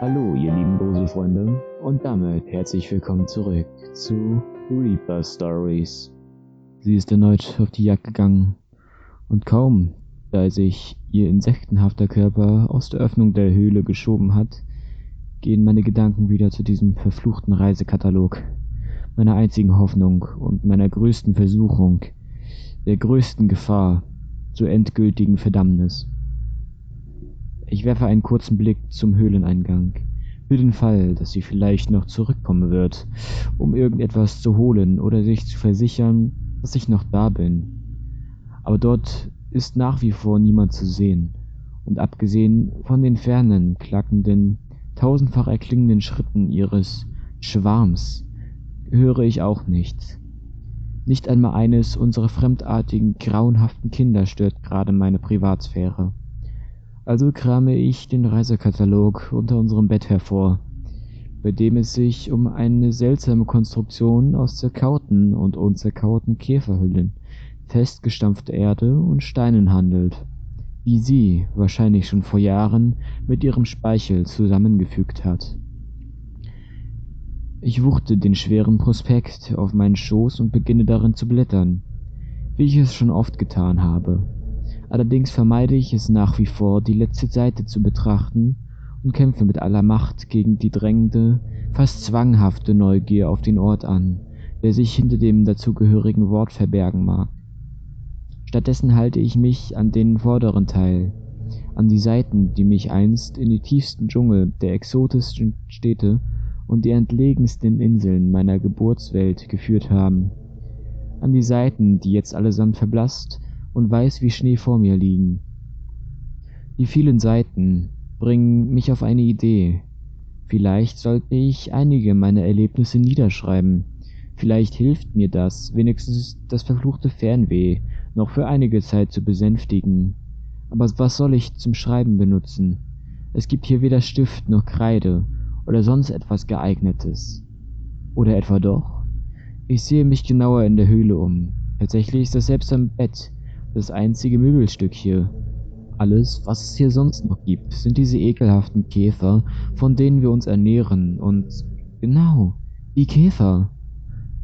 Hallo, ihr lieben Gruselfreunde, und damit herzlich willkommen zurück zu Reaper Stories. Sie ist erneut auf die Jagd gegangen, und kaum, da sich ihr insektenhafter Körper aus der Öffnung der Höhle geschoben hat, gehen meine Gedanken wieder zu diesem verfluchten Reisekatalog, meiner einzigen Hoffnung und meiner größten Versuchung, der größten Gefahr zur endgültigen Verdammnis. Ich werfe einen kurzen Blick zum Höhleneingang, für den Fall, dass sie vielleicht noch zurückkommen wird, um irgendetwas zu holen oder sich zu versichern, dass ich noch da bin. Aber dort ist nach wie vor niemand zu sehen, und abgesehen von den fernen, klackenden, tausendfach erklingenden Schritten ihres Schwarms höre ich auch nichts. Nicht einmal eines unserer fremdartigen, grauenhaften Kinder stört gerade meine Privatsphäre. Also krame ich den Reisekatalog unter unserem Bett hervor, bei dem es sich um eine seltsame Konstruktion aus zerkauten und unzerkauten Käferhüllen, festgestampfte Erde und Steinen handelt, die sie wahrscheinlich schon vor Jahren mit ihrem Speichel zusammengefügt hat. Ich wuchte den schweren Prospekt auf meinen Schoß und beginne darin zu blättern, wie ich es schon oft getan habe. Allerdings vermeide ich es nach wie vor, die letzte Seite zu betrachten und kämpfe mit aller Macht gegen die drängende, fast zwanghafte Neugier auf den Ort an, der sich hinter dem dazugehörigen Wort verbergen mag. Stattdessen halte ich mich an den vorderen Teil, an die Seiten, die mich einst in die tiefsten Dschungel der exotischsten Städte und die entlegensten Inseln meiner Geburtswelt geführt haben, an die Seiten, die jetzt allesamt verblasst und weiß wie Schnee vor mir liegen. Die vielen Seiten bringen mich auf eine Idee. Vielleicht sollte ich einige meiner Erlebnisse niederschreiben. Vielleicht hilft mir das, wenigstens das verfluchte Fernweh noch für einige Zeit zu besänftigen. Aber was soll ich zum Schreiben benutzen? Es gibt hier weder Stift noch Kreide oder sonst etwas geeignetes. Oder etwa doch? Ich sehe mich genauer in der Höhle um. Tatsächlich ist das selbst am Bett das einzige Möbelstück hier. Alles, was es hier sonst noch gibt, sind diese ekelhaften Käfer, von denen wir uns ernähren. Und genau, die Käfer.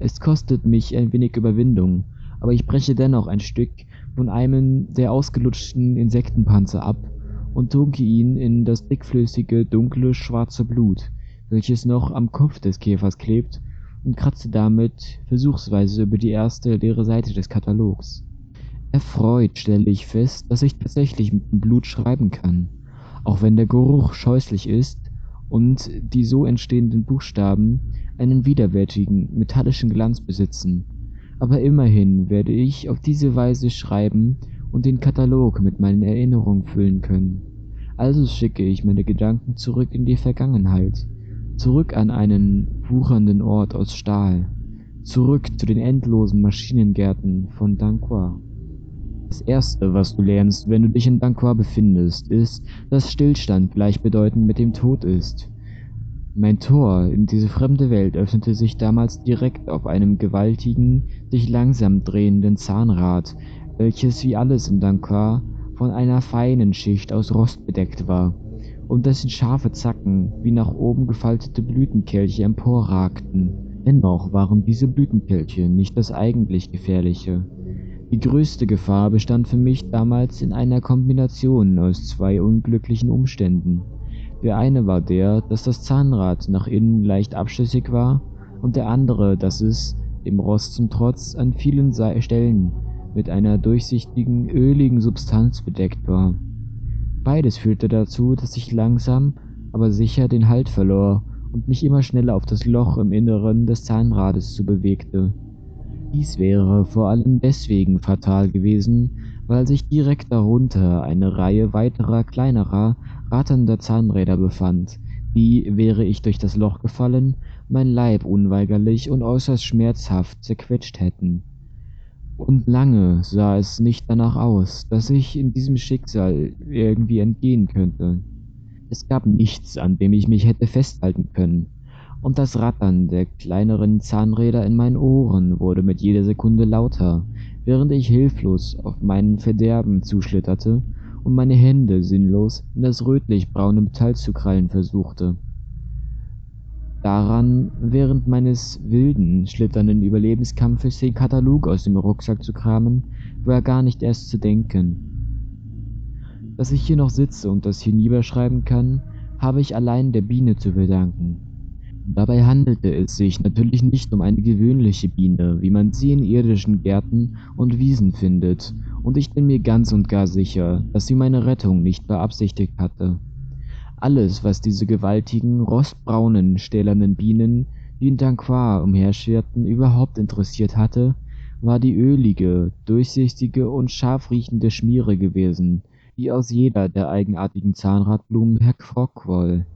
Es kostet mich ein wenig Überwindung, aber ich breche dennoch ein Stück von einem der ausgelutschten Insektenpanzer ab und tunke ihn in das dickflüssige, dunkle, schwarze Blut, welches noch am Kopf des Käfers klebt, und kratze damit versuchsweise über die erste leere Seite des Katalogs. Erfreut stelle ich fest, dass ich tatsächlich mit dem Blut schreiben kann, auch wenn der Geruch scheußlich ist und die so entstehenden Buchstaben einen widerwärtigen, metallischen Glanz besitzen. Aber immerhin werde ich auf diese Weise schreiben und den Katalog mit meinen Erinnerungen füllen können. Also schicke ich meine Gedanken zurück in die Vergangenheit, zurück an einen wuchernden Ort aus Stahl, zurück zu den endlosen Maschinengärten von Danqua. Das Erste, was du lernst, wenn du dich in Dankwa befindest, ist, dass Stillstand gleichbedeutend mit dem Tod ist. Mein Tor in diese fremde Welt öffnete sich damals direkt auf einem gewaltigen, sich langsam drehenden Zahnrad, welches wie alles in Dankwa von einer feinen Schicht aus Rost bedeckt war, und dessen scharfe Zacken wie nach oben gefaltete Blütenkelche emporragten. Dennoch waren diese Blütenkelche nicht das eigentlich Gefährliche. Die größte Gefahr bestand für mich damals in einer Kombination aus zwei unglücklichen Umständen. Der eine war der, dass das Zahnrad nach innen leicht abschüssig war, und der andere, dass es, dem Rost zum Trotz, an vielen Stellen mit einer durchsichtigen, öligen Substanz bedeckt war. Beides führte dazu, dass ich langsam, aber sicher den Halt verlor und mich immer schneller auf das Loch im Inneren des Zahnrades zu bewegte. Dies wäre vor allem deswegen fatal gewesen, weil sich direkt darunter eine Reihe weiterer kleinerer, ratternder Zahnräder befand, die, wäre ich durch das Loch gefallen, mein Leib unweigerlich und äußerst schmerzhaft zerquetscht hätten. Und lange sah es nicht danach aus, dass ich in diesem Schicksal irgendwie entgehen könnte. Es gab nichts, an dem ich mich hätte festhalten können, und das Rattern der kleineren Zahnräder in meinen Ohren wurde mit jeder Sekunde lauter, während ich hilflos auf mein Verderben zuschlitterte und meine Hände sinnlos in das rötlich-braune Metall zu krallen versuchte. Daran, während meines wilden, schlitternden Überlebenskampfes den Katalog aus dem Rucksack zu kramen, war gar nicht erst zu denken. Dass ich hier noch sitze und das hier niederschreiben kann, habe ich allein der Biene zu verdanken. Dabei handelte es sich natürlich nicht um eine gewöhnliche Biene, wie man sie in irdischen Gärten und Wiesen findet, und ich bin mir ganz und gar sicher, dass sie meine Rettung nicht beabsichtigt hatte. Alles, was diese gewaltigen, rostbraunen, stählernen Bienen, die in Danquoir umherschwirrten, überhaupt interessiert hatte, war die ölige, durchsichtige und scharf riechende Schmiere gewesen, die aus jeder der eigenartigen Zahnradblumen hervorquoll.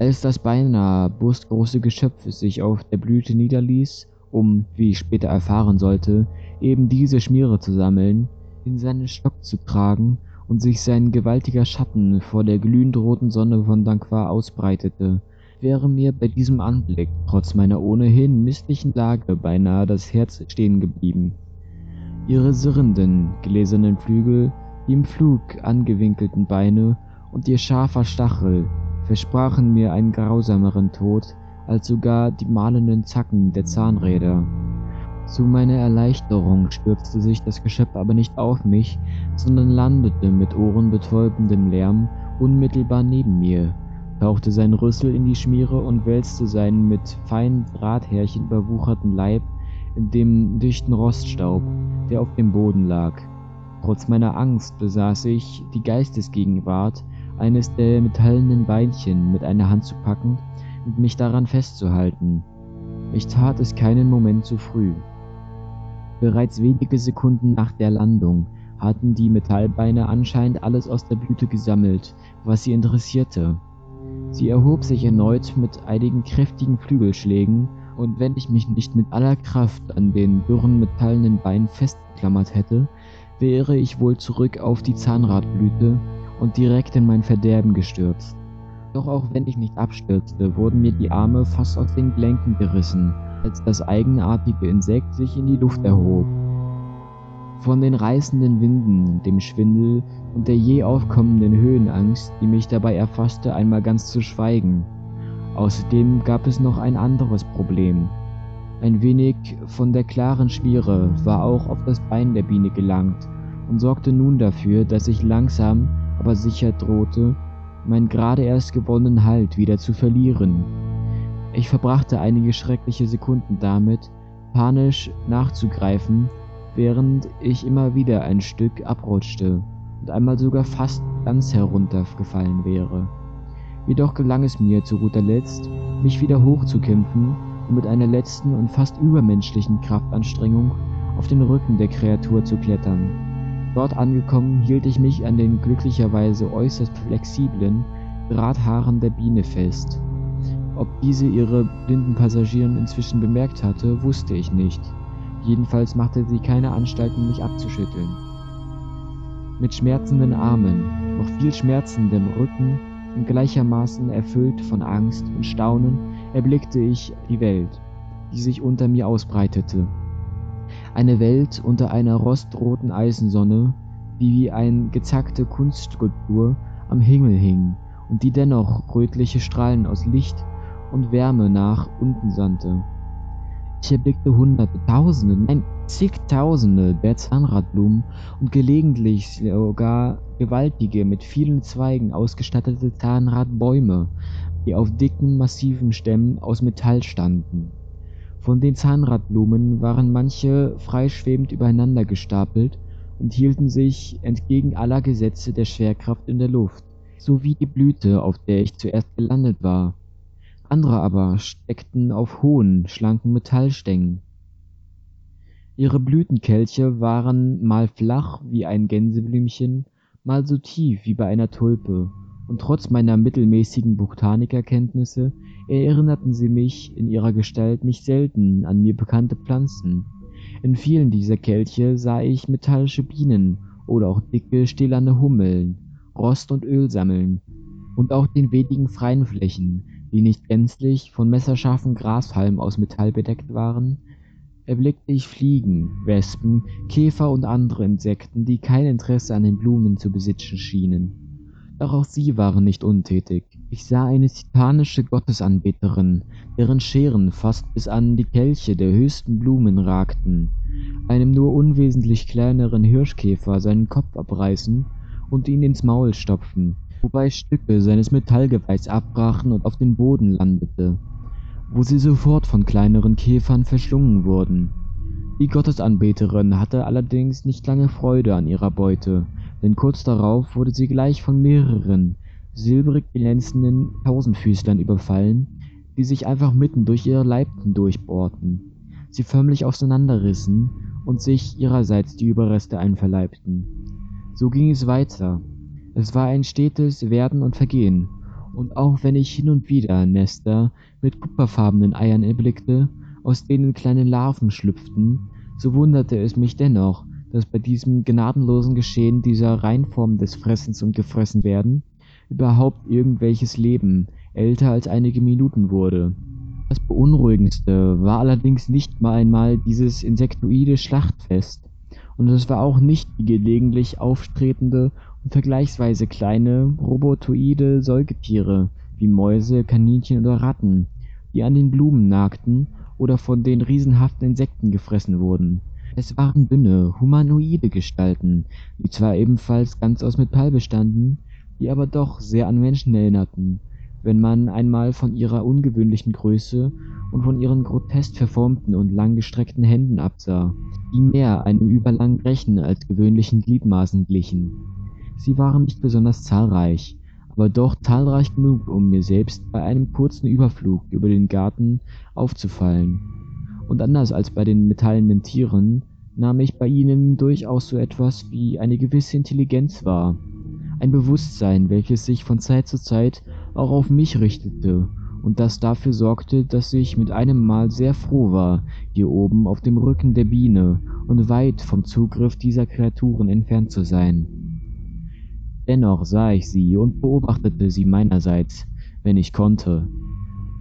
Als das beinahe brustgroße Geschöpf sich auf der Blüte niederließ, um, wie ich später erfahren sollte, eben diese Schmiere zu sammeln, in seinen Stock zu tragen und sich sein gewaltiger Schatten vor der glühend roten Sonne von Danquoir ausbreitete, wäre mir bei diesem Anblick trotz meiner ohnehin misslichen Lage beinahe das Herz stehen geblieben. Ihre sirrenden, gläsernen Flügel, die im Flug angewinkelten Beine und ihr scharfer Stachel versprachen mir einen grausameren Tod als sogar die mahlenden Zacken der Zahnräder. Zu meiner Erleichterung stürzte sich das Geschöpf aber nicht auf mich, sondern landete mit ohrenbetäubendem Lärm unmittelbar neben mir, tauchte sein Rüssel in die Schmiere und wälzte seinen mit feinen Drahthärchen überwucherten Leib in dem dichten Roststaub, der auf dem Boden lag. Trotz meiner Angst besaß ich die Geistesgegenwart, eines der metallenen Beinchen mit einer Hand zu packen und mich daran festzuhalten. Ich tat es keinen Moment zu früh. Bereits wenige Sekunden nach der Landung hatten die Metallbeine anscheinend alles aus der Blüte gesammelt, was sie interessierte. Sie erhob sich erneut mit einigen kräftigen Flügelschlägen, und wenn ich mich nicht mit aller Kraft an den dürren metallenen Beinen festgeklammert hätte, wäre ich wohl zurück auf die Zahnradblüte und direkt in mein Verderben gestürzt. Doch auch wenn ich nicht abstürzte, wurden mir die Arme fast aus den Gelenken gerissen, als das eigenartige Insekt sich in die Luft erhob. Von den reißenden Winden, dem Schwindel und der je aufkommenden Höhenangst, die mich dabei erfasste, einmal ganz zu schweigen. Außerdem gab es noch ein anderes Problem. Ein wenig von der klaren Schmiere war auch auf das Bein der Biene gelangt und sorgte nun dafür, dass ich langsam aber sicher drohte, meinen gerade erst gewonnenen Halt wieder zu verlieren. Ich verbrachte einige schreckliche Sekunden damit, panisch nachzugreifen, während ich immer wieder ein Stück abrutschte und einmal sogar fast ganz heruntergefallen wäre. Jedoch gelang es mir zu guter Letzt, mich wieder hochzukämpfen und mit einer letzten und fast übermenschlichen Kraftanstrengung auf den Rücken der Kreatur zu klettern. Dort angekommen hielt ich mich an den glücklicherweise äußerst flexiblen Drahthaaren der Biene fest. Ob diese ihre blinden Passagieren inzwischen bemerkt hatte, wusste ich nicht. Jedenfalls machte sie keine Anstalten, mich abzuschütteln. Mit schmerzenden Armen, noch viel schmerzendem Rücken und gleichermaßen erfüllt von Angst und Staunen erblickte ich die Welt, die sich unter mir ausbreitete. Eine Welt unter einer rostroten Eisensonne, die wie eine gezackte Kunstskulptur am Himmel hing und die dennoch rötliche Strahlen aus Licht und Wärme nach unten sandte. Ich erblickte Hunderte, Tausende, nein, zigtausende der Zahnradblumen und gelegentlich sogar gewaltige, mit vielen Zweigen ausgestattete Zahnradbäume, die auf dicken, massiven Stämmen aus Metall standen. Von den Zahnradblumen waren manche freischwebend übereinander gestapelt und hielten sich entgegen aller Gesetze der Schwerkraft in der Luft, so wie die Blüte, auf der ich zuerst gelandet war. Andere aber steckten auf hohen, schlanken Metallstängen. Ihre Blütenkelche waren mal flach wie ein Gänseblümchen, mal so tief wie bei einer Tulpe und trotz meiner mittelmäßigen Botanikerkenntnisse erinnerten sie mich in ihrer Gestalt nicht selten an mir bekannte Pflanzen. In vielen dieser Kelche sah ich metallische Bienen oder auch dicke, stählerne Hummeln, Rost und Öl sammeln, und auch den wenigen freien Flächen, die nicht gänzlich von messerscharfen Grashalmen aus Metall bedeckt waren, erblickte ich Fliegen, Wespen, Käfer und andere Insekten, die kein Interesse an den Blumen zu besitzen schienen. Doch auch sie waren nicht untätig. Ich sah eine titanische Gottesanbeterin, deren Scheren fast bis an die Kelche der höchsten Blumen ragten, einem nur unwesentlich kleineren Hirschkäfer seinen Kopf abreißen und ihn ins Maul stopfen, wobei Stücke seines Metallgeweichs abbrachen und auf den Boden landete, wo sie sofort von kleineren Käfern verschlungen wurden. Die Gottesanbeterin hatte allerdings nicht lange Freude an ihrer Beute, denn kurz darauf wurde sie gleich von mehreren silbrig glänzenden Tausendfüßlern überfallen, die sich einfach mitten durch ihre Leibten durchbohrten, sie förmlich auseinanderrissen und sich ihrerseits die Überreste einverleibten. So ging es weiter. Es war ein stetes Werden und Vergehen, und auch wenn ich hin und wieder Nester mit kupferfarbenen Eiern erblickte, aus denen kleine Larven schlüpften, so wunderte es mich dennoch, dass bei diesem gnadenlosen Geschehen dieser Reinform des Fressens und Gefressenwerden überhaupt irgendwelches Leben älter als einige Minuten wurde. Das Beunruhigendste war allerdings nicht mal einmal dieses insektoide Schlachtfest, und es war auch nicht die gelegentlich auftretende und vergleichsweise kleine robotoide Säugetiere wie Mäuse, Kaninchen oder Ratten, die an den Blumen nagten oder von den riesenhaften Insekten gefressen wurden. Es waren dünne, humanoide Gestalten, die zwar ebenfalls ganz aus Metall bestanden, die aber doch sehr an Menschen erinnerten, wenn man einmal von ihrer ungewöhnlichen Größe und von ihren grotesk verformten und langgestreckten Händen absah, die mehr einem überlangen Rechen als gewöhnlichen Gliedmaßen glichen. Sie waren nicht besonders zahlreich, aber doch zahlreich genug, um mir selbst bei einem kurzen Überflug über den Garten aufzufallen. Und anders als bei den metallenen Tieren nahm ich bei ihnen durchaus so etwas wie eine gewisse Intelligenz wahr, ein Bewusstsein, welches sich von Zeit zu Zeit auch auf mich richtete und das dafür sorgte, dass ich mit einem Mal sehr froh war, hier oben auf dem Rücken der Biene und weit vom Zugriff dieser Kreaturen entfernt zu sein. Dennoch sah ich sie und beobachtete sie meinerseits, wenn ich konnte.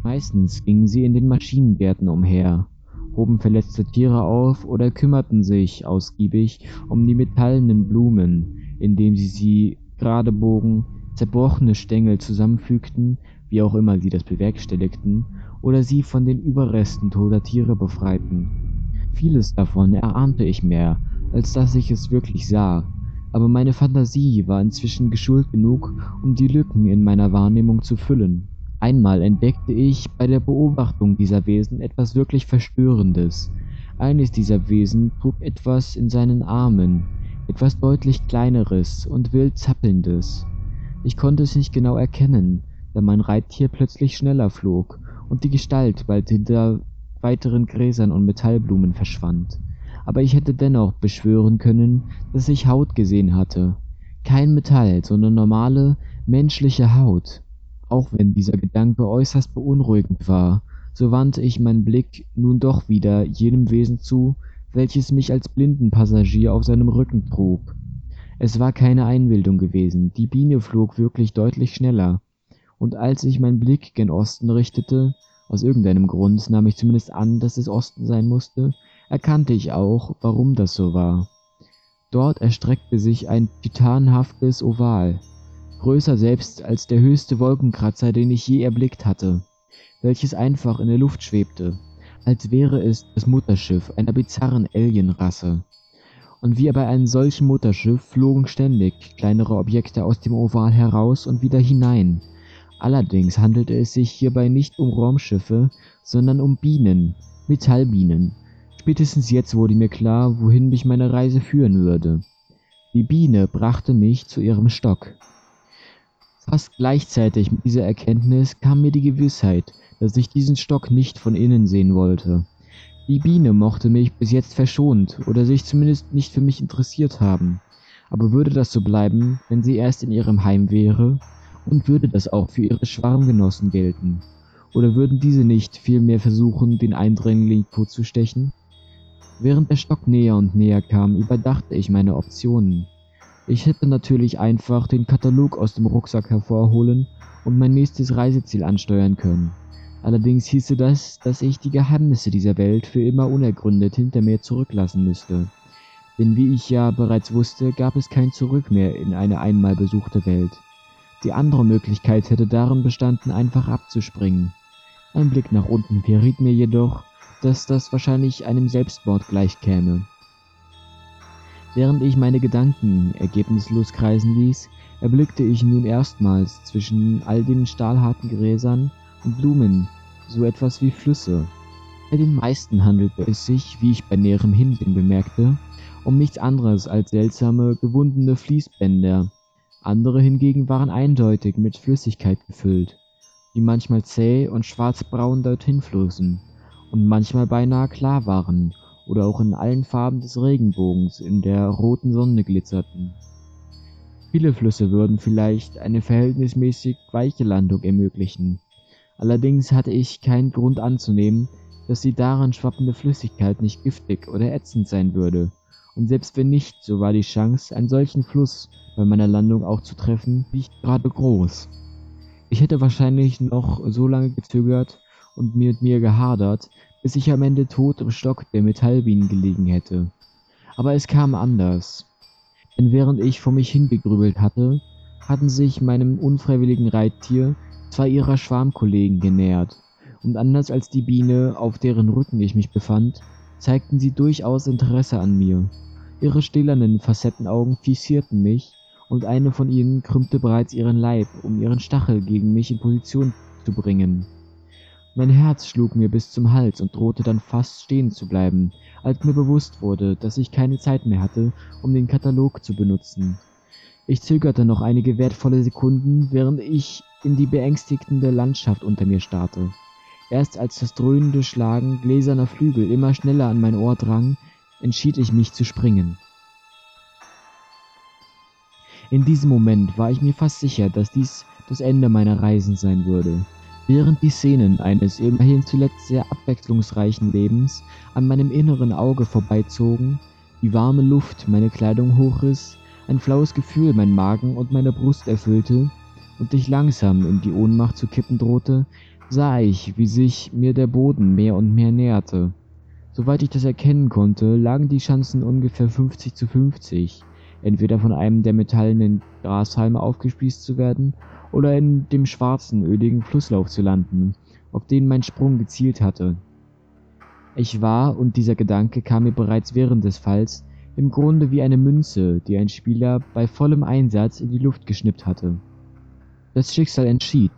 Meistens gingen sie in den Maschinengärten umher, hoben verletzte Tiere auf oder kümmerten sich ausgiebig um die metallenen Blumen, indem sie sie gerade bogen, zerbrochene Stängel zusammenfügten, wie auch immer sie das bewerkstelligten, oder sie von den Überresten toter Tiere befreiten. Vieles davon erahnte ich mehr, als dass ich es wirklich sah, aber meine Fantasie war inzwischen geschult genug, um die Lücken in meiner Wahrnehmung zu füllen. Einmal entdeckte ich bei der Beobachtung dieser Wesen etwas wirklich Verstörendes. Eines dieser Wesen trug etwas in seinen Armen, etwas deutlich Kleineres und wild Zappelndes. Ich konnte es nicht genau erkennen, da mein Reittier plötzlich schneller flog und die Gestalt bald hinter weiteren Gräsern und Metallblumen verschwand. Aber ich hätte dennoch beschwören können, dass ich Haut gesehen hatte. Kein Metall, sondern normale, menschliche Haut. Auch wenn dieser Gedanke äußerst beunruhigend war, so wandte ich meinen Blick nun doch wieder jenem Wesen zu, welches mich als blinden Passagier auf seinem Rücken trug. Es war keine Einbildung gewesen, die Biene flog wirklich deutlich schneller, und als ich meinen Blick gen Osten richtete, aus irgendeinem Grund nahm ich zumindest an, dass es Osten sein musste, erkannte ich auch, warum das so war. Dort erstreckte sich ein titanhaftes Oval, größer selbst als der höchste Wolkenkratzer, den ich je erblickt hatte, welches einfach in der Luft schwebte als wäre es das Mutterschiff einer bizarren Alienrasse. Und wie bei einem solchen Mutterschiff flogen ständig kleinere Objekte aus dem Oval heraus und wieder hinein. Allerdings handelte es sich hierbei nicht um Raumschiffe, sondern um Bienen, Metallbienen. Spätestens jetzt wurde mir klar, wohin mich meine Reise führen würde. Die Biene brachte mich zu ihrem Stock. Fast gleichzeitig mit dieser Erkenntnis kam mir die Gewissheit, dass ich diesen Stock nicht von innen sehen wollte. Die Biene mochte mich bis jetzt verschont oder sich zumindest nicht für mich interessiert haben. Aber würde das so bleiben, wenn sie erst in ihrem Heim wäre? Und würde das auch für ihre Schwarmgenossen gelten? Oder würden diese nicht vielmehr versuchen, den Eindringling totzustechen? Während der Stock näher und näher kam, überdachte ich meine Optionen. Ich hätte natürlich einfach den Katalog aus dem Rucksack hervorholen und mein nächstes Reiseziel ansteuern können. Allerdings hieße das, dass ich die Geheimnisse dieser Welt für immer unergründet hinter mir zurücklassen müsste. Denn wie ich ja bereits wusste, gab es kein Zurück mehr in eine einmal besuchte Welt. Die andere Möglichkeit hätte darin bestanden, einfach abzuspringen. Ein Blick nach unten verriet mir jedoch, dass das wahrscheinlich einem Selbstmord gleichkäme. Während ich meine Gedanken ergebnislos kreisen ließ, erblickte ich nun erstmals zwischen all den stahlharten Gräsern und Blumen so etwas wie Flüsse. Bei den meisten handelte es sich, wie ich bei näherem Hinsehen bemerkte, um nichts anderes als seltsame, gewundene Fließbänder. Andere hingegen waren eindeutig mit Flüssigkeit gefüllt, die manchmal zäh und schwarzbraun dorthin flossen und manchmal beinahe klar waren oder auch in allen Farben des Regenbogens in der roten Sonne glitzerten. Viele Flüsse würden vielleicht eine verhältnismäßig weiche Landung ermöglichen. Allerdings hatte ich keinen Grund anzunehmen, dass die darin schwappende Flüssigkeit nicht giftig oder ätzend sein würde. Und selbst wenn nicht, so war die Chance, einen solchen Fluss bei meiner Landung auch zu treffen, nicht gerade groß. Ich hätte wahrscheinlich noch so lange gezögert und mit mir gehadert, bis ich am Ende tot im Stock der Metallbienen gelegen hätte. Aber es kam anders. Denn während ich vor mich hingegrübelt hatte, hatten sich meinem unfreiwilligen Reittier zwei ihrer Schwarmkollegen genähert, und anders als die Biene, auf deren Rücken ich mich befand, zeigten sie durchaus Interesse an mir. Ihre stählernen Facettenaugen fixierten mich, und eine von ihnen krümmte bereits ihren Leib, um ihren Stachel gegen mich in Position zu bringen. Mein Herz schlug mir bis zum Hals und drohte dann fast stehen zu bleiben, als mir bewusst wurde, dass ich keine Zeit mehr hatte, um den Katalog zu benutzen. Ich zögerte noch einige wertvolle Sekunden, während ich in die beängstigende Landschaft unter mir starrte. Erst als das dröhnende Schlagen gläserner Flügel immer schneller an mein Ohr drang, entschied ich mich zu springen. In diesem Moment war ich mir fast sicher, dass dies das Ende meiner Reisen sein würde. Während die Szenen eines immerhin zuletzt sehr abwechslungsreichen Lebens an meinem inneren Auge vorbeizogen, die warme Luft meine Kleidung hochriss, ein flaues Gefühl mein Magen und meine Brust erfüllte und ich langsam in die Ohnmacht zu kippen drohte, sah ich, wie sich mir der Boden mehr und mehr näherte. Soweit ich das erkennen konnte, lagen die Schanzen ungefähr 50 zu 50, entweder von einem der metallenen Grashalme aufgespießt zu werden oder in dem schwarzen, öligen Flusslauf zu landen, auf den mein Sprung gezielt hatte. Ich war, und dieser Gedanke kam mir bereits während des Falls, im Grunde wie eine Münze, die ein Spieler bei vollem Einsatz in die Luft geschnippt hatte. Das Schicksal entschied,